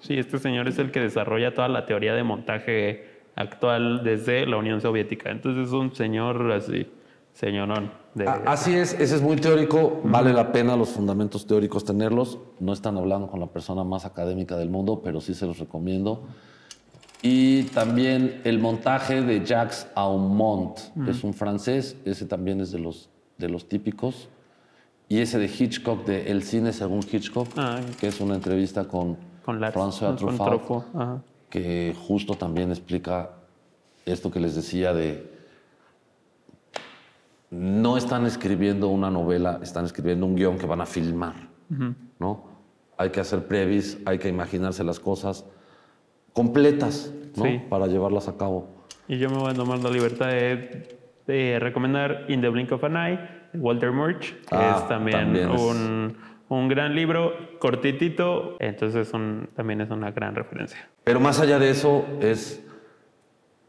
A: Sí, este señor es el que desarrolla toda la teoría de montaje actual desde la Unión Soviética. Entonces es un señor así, señorón.
B: Ah, así es, ese es muy teórico, vale la pena los fundamentos teóricos tenerlos. No están hablando con la persona más académica del mundo, pero sí se los recomiendo. Y también el montaje de Jacques Aumont, que es un francés, ese también es de los, de los típicos. Y ese de Hitchcock, de El cine según Hitchcock, ah, que es una entrevista con, con François Truffaut, que justo también explica esto que les decía de no están escribiendo una novela, están escribiendo un guion que van a filmar, ¿no? Hay que hacer previs, hay que imaginarse las cosas completas, ¿no? Para llevarlas a cabo.
A: Y yo me voy a tomar la libertad de, recomendar In the Blink of an Eye, Walter Murch, que ah, es también, un, gran libro, cortitito, entonces también es una gran referencia.
B: Pero más allá de eso es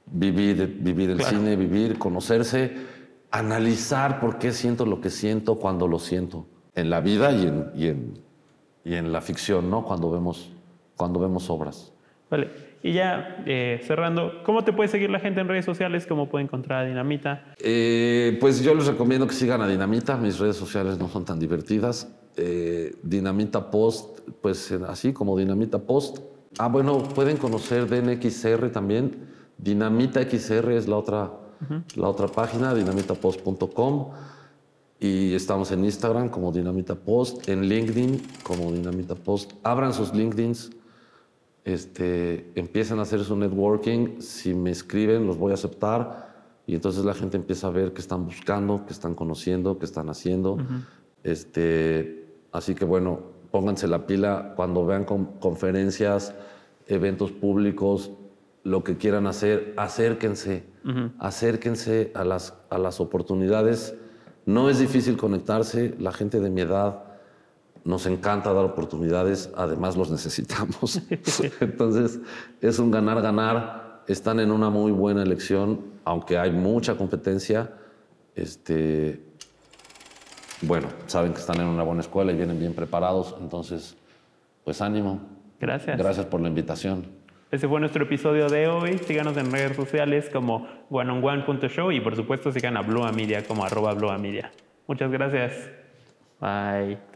B: vivir, vivir el cine, vivir, conocerse analizar por qué siento lo que siento cuando lo siento, en la vida y en, y en, y en la ficción, ¿no? Cuando vemos, cuando vemos obras.
A: Vale, y ya eh, cerrando, ¿cómo te puede seguir la gente en redes sociales? ¿Cómo puede encontrar a Dinamita?
B: Eh, pues yo les recomiendo que sigan a Dinamita, mis redes sociales no son tan divertidas. Eh, Dinamita Post, pues así como Dinamita Post. Ah, bueno, pueden conocer DNXR también. Dinamita XR es la otra la otra página, dinamitapost.com. Y estamos en Instagram como Dinamita Post, en LinkedIn como Dinamita Post. Abran sus LinkedIns, este, empiecen a hacer su networking. Si me escriben, los voy a aceptar. Y entonces la gente empieza a ver qué están buscando, qué están conociendo, qué están haciendo. este, así que bueno, pónganse la pila cuando vean conferencias, eventos públicos, lo que quieran hacer, acérquense, acérquense a las, a las oportunidades. No es difícil conectarse, la gente de mi edad nos encanta dar oportunidades, además los necesitamos. <laughs> Entonces es un ganar-ganar, están en una muy buena elección, aunque hay mucha competencia. Este, bueno, saben que están en una buena escuela y vienen bien preparados, entonces, pues ánimo.
A: Gracias.
B: Gracias por la invitación.
A: Ese fue nuestro episodio de hoy. Síganos en redes sociales como oneonone.show y por supuesto sigan a Blue Media como arroba Blue Media. Muchas gracias. Bye.